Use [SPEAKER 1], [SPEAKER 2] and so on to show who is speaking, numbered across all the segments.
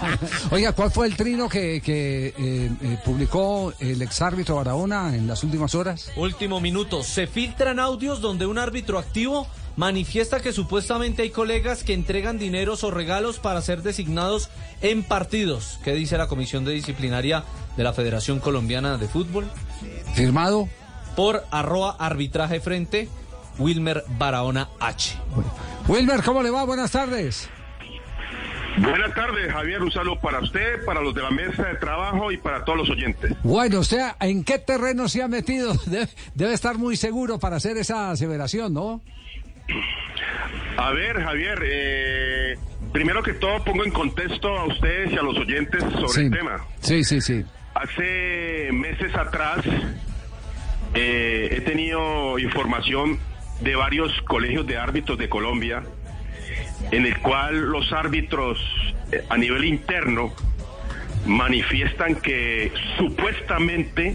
[SPEAKER 1] Oiga, ¿cuál fue el trino que, que eh, eh, publicó el exárbitro Barahona en las últimas horas?
[SPEAKER 2] Último minuto. Se filtran audios donde un árbitro activo manifiesta que supuestamente hay colegas que entregan dineros o regalos para ser designados en partidos. ¿Qué dice la Comisión de Disciplinaria de la Federación Colombiana de Fútbol?
[SPEAKER 1] Firmado
[SPEAKER 2] por arroba arbitraje frente Wilmer Barahona H.
[SPEAKER 1] Wilmer, ¿cómo le va? Buenas tardes.
[SPEAKER 3] Buenas tardes, Javier. Un saludo para usted, para los de la mesa de trabajo y para todos los oyentes.
[SPEAKER 1] Bueno, o sea, ¿en qué terreno se ha metido? Debe, debe estar muy seguro para hacer esa aseveración, ¿no?
[SPEAKER 3] A ver, Javier, eh, primero que todo pongo en contexto a ustedes y a los oyentes sobre
[SPEAKER 1] sí.
[SPEAKER 3] el tema.
[SPEAKER 1] Sí, sí, sí.
[SPEAKER 3] Hace meses atrás eh, he tenido información de varios colegios de árbitros de Colombia en el cual los árbitros eh, a nivel interno manifiestan que supuestamente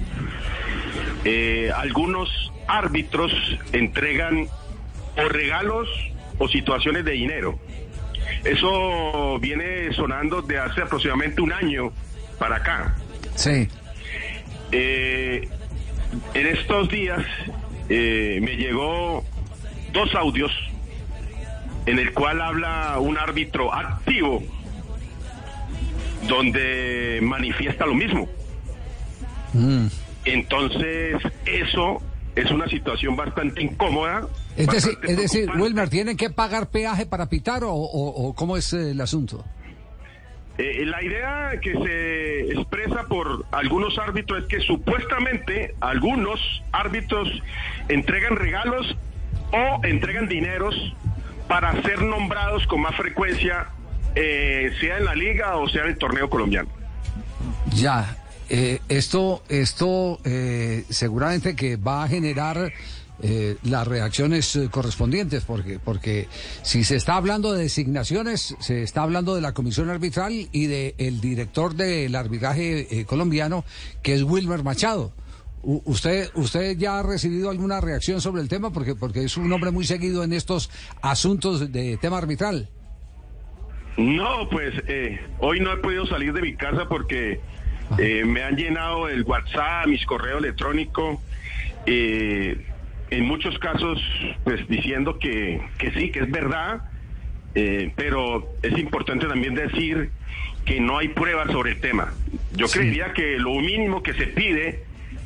[SPEAKER 3] eh, algunos árbitros entregan o regalos o situaciones de dinero. Eso viene sonando de hace aproximadamente un año para acá.
[SPEAKER 1] Sí.
[SPEAKER 3] Eh, en estos días eh, me llegó dos audios en el cual habla un árbitro activo donde manifiesta lo mismo.
[SPEAKER 1] Mm.
[SPEAKER 3] Entonces, eso es una situación bastante incómoda.
[SPEAKER 1] Es decir,
[SPEAKER 3] bastante
[SPEAKER 1] es decir. Wilmer, ¿tienen que pagar peaje para pitar o, o- o cómo es eh, el asunto?
[SPEAKER 3] Eh, la idea que se expresa por algunos árbitros es que supuestamente algunos árbitros entregan regalos o entregan dineros para ser nombrados con más frecuencia, eh, sea en la liga o sea en el torneo colombiano.
[SPEAKER 1] Ya, eh, esto, esto eh, seguramente que va a generar eh, las reacciones eh, correspondientes, porque, porque si se está hablando de designaciones, se está hablando de la comisión arbitral y del director del arbitraje eh, colombiano, que es Wilmer Machado. ¿Usted, ¿Usted ya ha recibido alguna reacción sobre el tema? Porque, porque es un hombre muy seguido en estos asuntos de tema arbitral.
[SPEAKER 3] No, pues eh, hoy no he podido salir de mi casa porque eh, me han llenado el WhatsApp, mis correos electrónicos, eh, en muchos casos, pues diciendo que, que sí, que es verdad, eh, pero es importante también decir que no hay pruebas sobre el tema. Yo
[SPEAKER 1] Sí.
[SPEAKER 3] creería que lo mínimo que se pide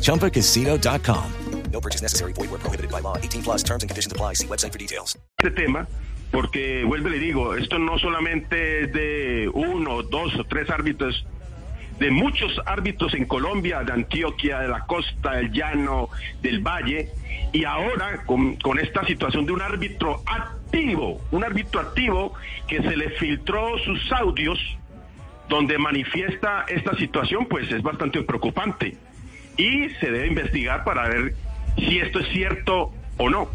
[SPEAKER 4] ChumbaCasino.com. No purchase necessary. Void where prohibited by law. 18 plus terms and conditions apply. See website for details.
[SPEAKER 3] este tema, porque vuelvo y le digo, esto no solamente es de uno, dos o tres árbitros, de muchos árbitros en Colombia, de Antioquia, de la costa, del llano, del valle, y ahora con, con esta situación de un árbitro activo, un árbitro activo que se le filtró sus audios donde manifiesta esta situación, pues es bastante preocupante. Y se debe investigar para ver si esto es cierto o no.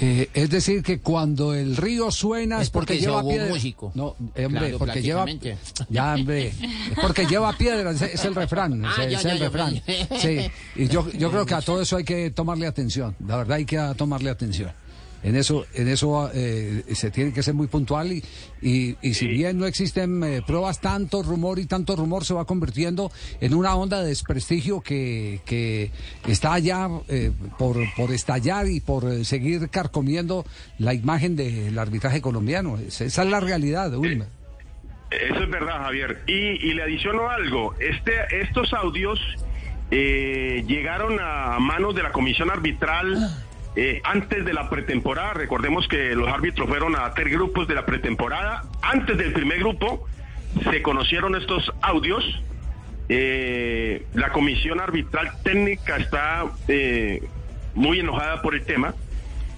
[SPEAKER 1] Eh, es decir, que cuando el río suena es,
[SPEAKER 5] Es porque
[SPEAKER 1] lleva
[SPEAKER 5] ahogó
[SPEAKER 1] piedra.
[SPEAKER 5] músico.
[SPEAKER 1] No, eh, hombre,
[SPEAKER 5] Claro,
[SPEAKER 1] porque lleva. Ya, hombre. Es porque lleva piedra, ese es el refrán.
[SPEAKER 5] Ah, ya,
[SPEAKER 1] es
[SPEAKER 5] ya,
[SPEAKER 1] el
[SPEAKER 5] ya,
[SPEAKER 1] refrán.
[SPEAKER 5] ya.
[SPEAKER 1] Sí, y yo, yo creo que a todo eso hay que tomarle atención. La verdad, hay que tomarle atención. En eso, en eso eh, se tiene que ser muy puntual y, y, y si bien no existen eh, pruebas, tanto rumor y tanto rumor se va convirtiendo en una onda de desprestigio que, que está ya eh, por, por estallar y por eh, seguir carcomiendo la imagen del arbitraje colombiano. Es- esa es la realidad, Wilmer.
[SPEAKER 3] Eso es verdad, Javier. Y, y le adiciono algo. Este, estos audios eh, llegaron a manos de la comisión arbitral eh, antes de la pretemporada. Recordemos que los árbitros fueron a tres grupos de la pretemporada. Antes del primer grupo se conocieron estos audios. Eh, la comisión arbitral técnica está eh, muy enojada por el tema.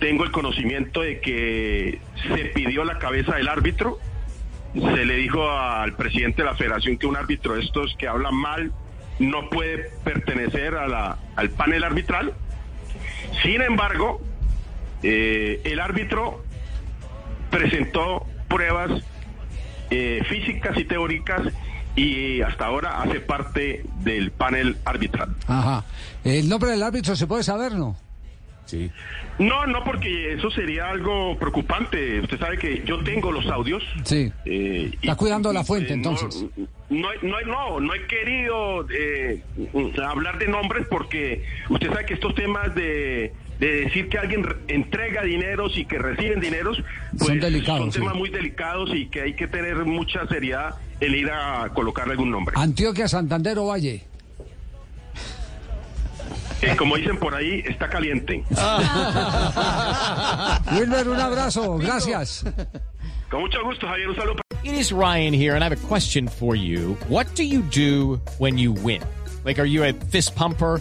[SPEAKER 3] Tengo el conocimiento de que se pidió la cabeza del árbitro. Se le dijo al presidente de la federación que un árbitro de estos que habla mal no puede pertenecer a la, al panel arbitral. Sin embargo, eh, el árbitro presentó pruebas eh, físicas y teóricas y hasta ahora hace parte del panel arbitral.
[SPEAKER 1] Ajá. ¿El nombre del árbitro se puede saber, no?
[SPEAKER 5] Sí.
[SPEAKER 3] No, no, porque eso sería algo preocupante. Usted sabe que yo tengo los audios.
[SPEAKER 1] Sí.
[SPEAKER 3] Eh,
[SPEAKER 1] Está
[SPEAKER 3] y-
[SPEAKER 1] cuidando la fuente,
[SPEAKER 3] eh,
[SPEAKER 1] entonces.
[SPEAKER 3] No, no, no, no, no he querido eh, hablar de nombres porque usted sabe que estos temas de, de decir que alguien re- entrega dineros y que reciben dineros, pues
[SPEAKER 1] Son delicados,
[SPEAKER 3] son
[SPEAKER 1] sí.
[SPEAKER 3] temas muy delicados y que hay que tener mucha seriedad en ir a colocarle algún nombre.
[SPEAKER 1] Antioquia, Santander o Valle.
[SPEAKER 3] Eh, como dicen por ahí, está caliente.
[SPEAKER 1] Wilmer, un abrazo. Gracias.
[SPEAKER 3] Con mucho gusto, Javier, un saludo.
[SPEAKER 6] It is Ryan here, and I have a question for you. What do you do when you win? Like, are you a fist pumper?